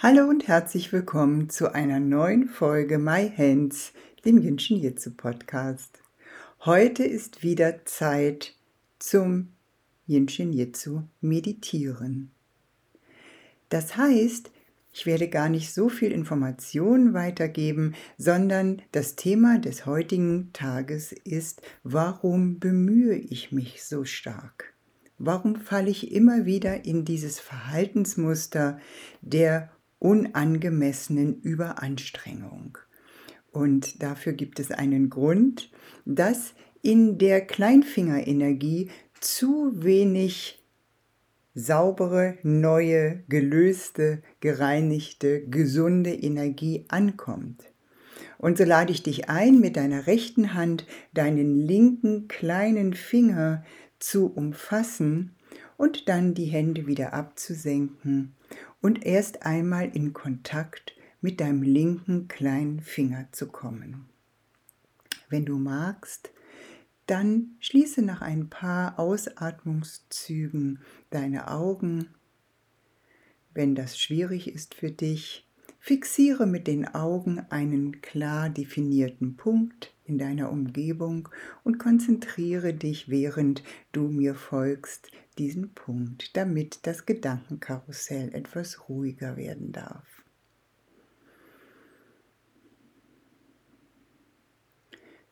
Hallo und herzlich willkommen zu einer neuen Folge My Hands, dem Jinshin Jitsu Podcast. Heute ist wieder Zeit zum Jinshin Jitsu meditieren. Das heißt, ich werde gar nicht so viel Informationen weitergeben, sondern das Thema des heutigen Tages ist, warum bemühe ich mich so stark? Warum falle ich immer wieder in dieses Verhaltensmuster der unangemessenen Überanstrengung? Und dafür gibt es einen Grund, dass in der Kleinfingerenergie zu wenig saubere, neue, gelöste, gereinigte, gesunde Energie ankommt. Und so lade ich dich ein, mit deiner rechten Hand deinen linken kleinen Finger zu umfassen und dann die Hände wieder abzusenken und erst einmal in Kontakt mit deinem linken kleinen Finger zu kommen. Wenn du magst, dann schließe nach ein paar Ausatmungszügen deine Augen. Wenn das schwierig ist für dich, fixiere mit den Augen einen klar definierten Punkt in deiner Umgebung und konzentriere dich, während du mir folgst, diesen Punkt, damit das Gedankenkarussell etwas ruhiger werden darf.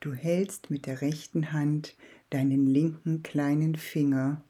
Du hältst mit der rechten Hand deinen linken kleinen Finger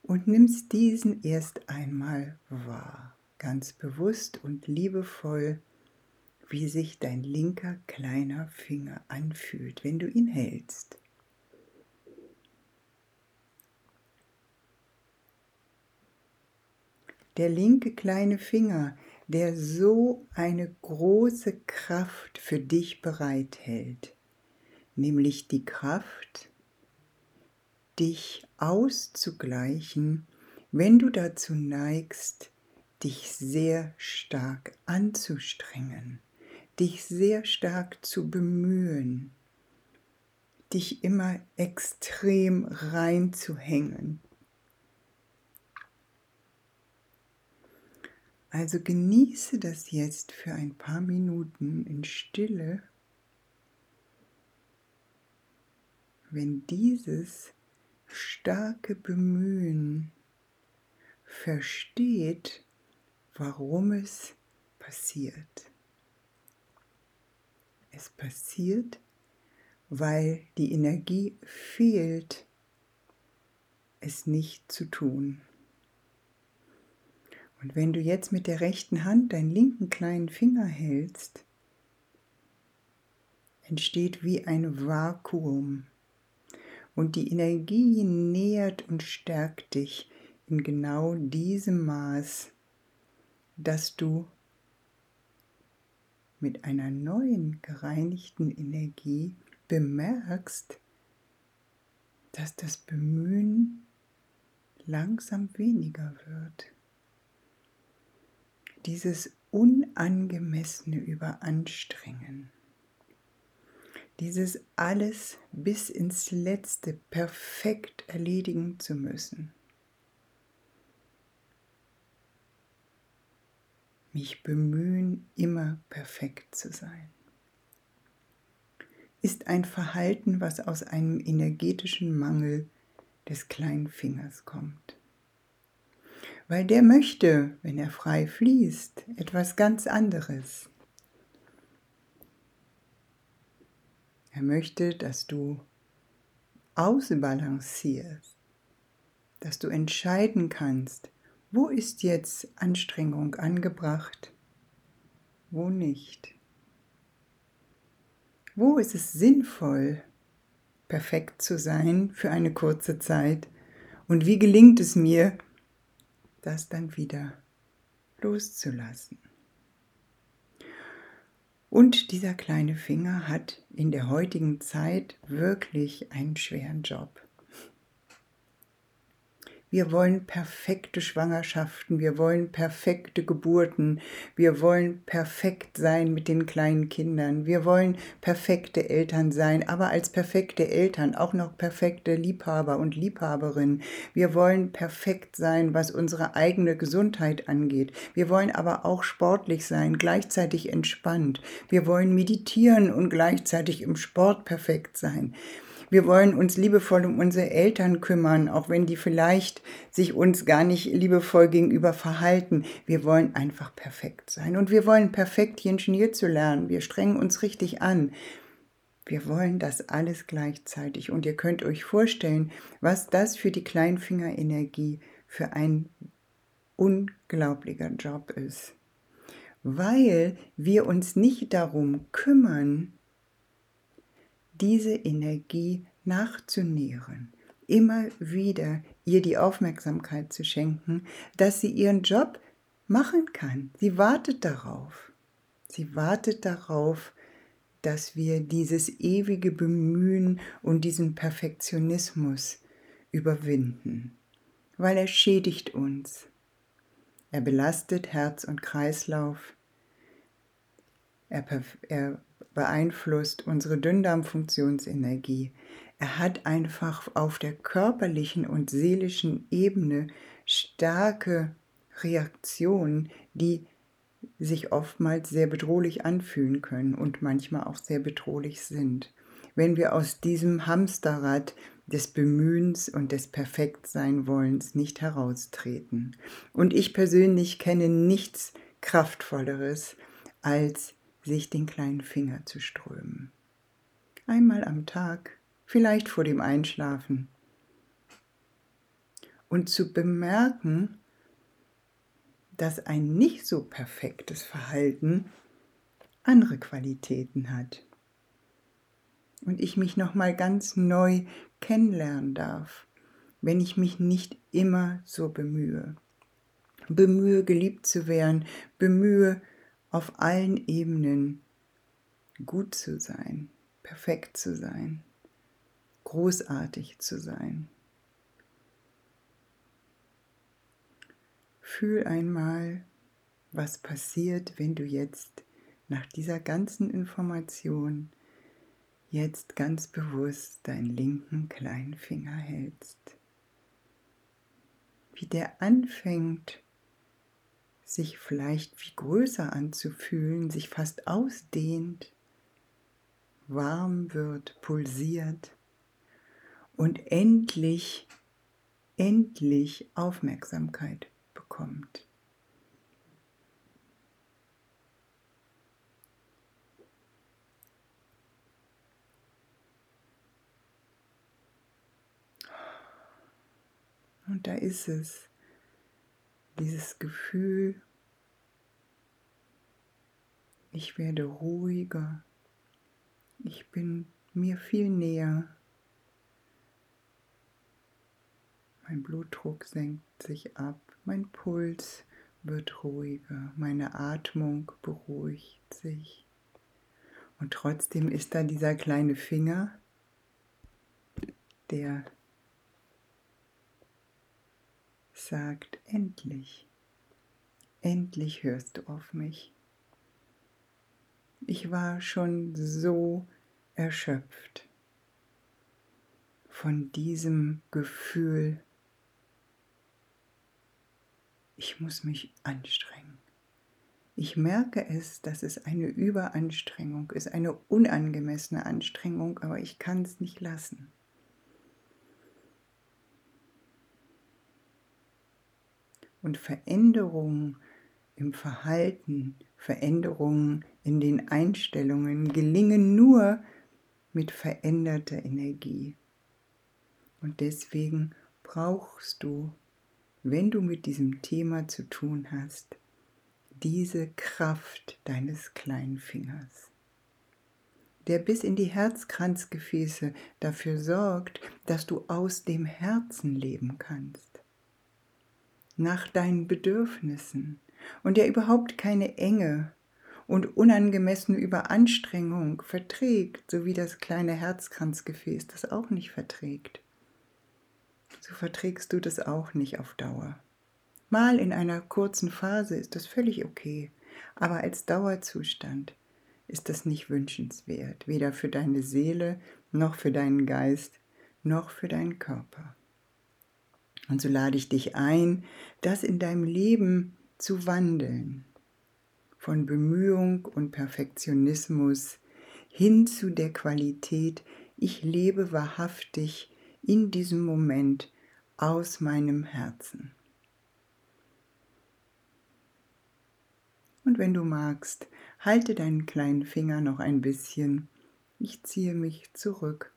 und nimmst diesen erst einmal wahr, ganz bewusst und liebevoll, wie sich dein linker kleiner Finger anfühlt, wenn du ihn hältst. Der linke kleine Finger, der so eine große Kraft für dich bereithält nämlich die Kraft, dich auszugleichen, wenn du dazu neigst, dich sehr stark anzustrengen, dich sehr stark zu bemühen, dich immer extrem reinzuhängen. Also genieße das jetzt für ein paar Minuten in Stille wenn dieses starke Bemühen versteht, warum es passiert. Es passiert, weil die Energie fehlt, es nicht zu tun. Und wenn du jetzt mit der rechten Hand deinen linken kleinen Finger hältst, entsteht wie ein Vakuum und die Energie nährt und stärkt dich in genau diesem Maß, dass du mit einer neuen gereinigten Energie bemerkst, dass das Bemühen langsam weniger wird. Dieses unangemessene Überanstrengen dieses alles bis ins letzte perfekt erledigen zu müssen. Mich bemühen, immer perfekt zu sein. Ist ein Verhalten, was aus einem energetischen Mangel des kleinen Fingers kommt. Weil der möchte, wenn er frei fließt, etwas ganz anderes. Er möchte, dass du ausbalancierst, dass du entscheiden kannst, wo ist jetzt Anstrengung angebracht, wo nicht. Wo ist es sinnvoll, perfekt zu sein für eine kurze Zeit und wie gelingt es mir, das dann wieder loszulassen. Und dieser kleine Finger hat in der heutigen Zeit wirklich einen schweren Job. Wir wollen perfekte Schwangerschaften, wir wollen perfekte Geburten, wir wollen perfekt sein mit den kleinen Kindern, wir wollen perfekte Eltern sein, aber als perfekte Eltern auch noch perfekte Liebhaber und Liebhaberinnen. Wir wollen perfekt sein, was unsere eigene Gesundheit angeht. Wir wollen aber auch sportlich sein, gleichzeitig entspannt. Wir wollen meditieren und gleichzeitig im Sport perfekt sein. Wir wollen uns liebevoll um unsere Eltern kümmern, auch wenn die vielleicht sich uns gar nicht liebevoll gegenüber verhalten. Wir wollen einfach perfekt sein und wir wollen perfekt Ingenieur zu lernen. Wir strengen uns richtig an. Wir wollen das alles gleichzeitig und ihr könnt euch vorstellen, was das für die Kleinfingerenergie für ein unglaublicher Job ist. Weil wir uns nicht darum kümmern, diese Energie nachzunähren, immer wieder ihr die Aufmerksamkeit zu schenken, dass sie ihren Job machen kann. Sie wartet darauf. Sie wartet darauf, dass wir dieses ewige Bemühen und diesen Perfektionismus überwinden, weil er schädigt uns. Er belastet Herz und Kreislauf. Er, er beeinflusst unsere Dünndarmfunktionsenergie. Er hat einfach auf der körperlichen und seelischen Ebene starke Reaktionen, die sich oftmals sehr bedrohlich anfühlen können und manchmal auch sehr bedrohlich sind. Wenn wir aus diesem Hamsterrad des Bemühens und des Perfektseinwollens nicht heraustreten. Und ich persönlich kenne nichts Kraftvolleres als sich den kleinen Finger zu strömen. Einmal am Tag, vielleicht vor dem Einschlafen. Und zu bemerken, dass ein nicht so perfektes Verhalten andere Qualitäten hat. Und ich mich nochmal ganz neu kennenlernen darf, wenn ich mich nicht immer so bemühe. Bemühe, geliebt zu werden, bemühe, auf allen Ebenen gut zu sein, perfekt zu sein, großartig zu sein. Fühl einmal, was passiert, wenn du jetzt nach dieser ganzen Information jetzt ganz bewusst deinen linken kleinen Finger hältst. Wie der anfängt sich vielleicht wie größer anzufühlen, sich fast ausdehnt, warm wird, pulsiert und endlich, endlich Aufmerksamkeit bekommt. Und da ist es dieses Gefühl, ich werde ruhiger, ich bin mir viel näher, mein Blutdruck senkt sich ab, mein Puls wird ruhiger, meine Atmung beruhigt sich. Und trotzdem ist da dieser kleine Finger, der sagt, endlich, endlich hörst du auf mich. Ich war schon so erschöpft von diesem Gefühl, ich muss mich anstrengen. Ich merke es, dass es eine Überanstrengung ist, eine unangemessene Anstrengung, aber ich kann es nicht lassen. Und Veränderungen im Verhalten, Veränderungen in den Einstellungen gelingen nur mit veränderter Energie. Und deswegen brauchst du, wenn du mit diesem Thema zu tun hast, diese Kraft deines kleinen Fingers, der bis in die Herzkranzgefäße dafür sorgt, dass du aus dem Herzen leben kannst nach deinen Bedürfnissen und der überhaupt keine Enge und unangemessene Überanstrengung verträgt, so wie das kleine Herzkranzgefäß das auch nicht verträgt. So verträgst du das auch nicht auf Dauer. Mal in einer kurzen Phase ist das völlig okay, aber als Dauerzustand ist das nicht wünschenswert, weder für deine Seele noch für deinen Geist noch für deinen Körper. Und so lade ich dich ein, das in deinem Leben zu wandeln, von Bemühung und Perfektionismus hin zu der Qualität, ich lebe wahrhaftig in diesem Moment aus meinem Herzen. Und wenn du magst, halte deinen kleinen Finger noch ein bisschen. Ich ziehe mich zurück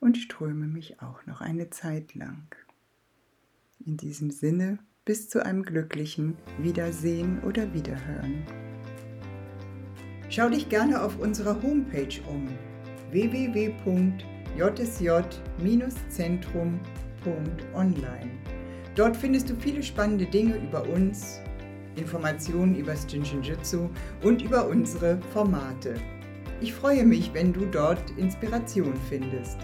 und ströme mich auch noch eine Zeit lang. In diesem Sinne, bis zu einem glücklichen Wiedersehen oder Wiederhören. Schau dich gerne auf unserer Homepage um www.jsj-zentrum.online. Dort findest du viele spannende Dinge über uns, Informationen über das Jinshinjutsu und über unsere Formate. Ich freue mich, wenn du dort Inspiration findest.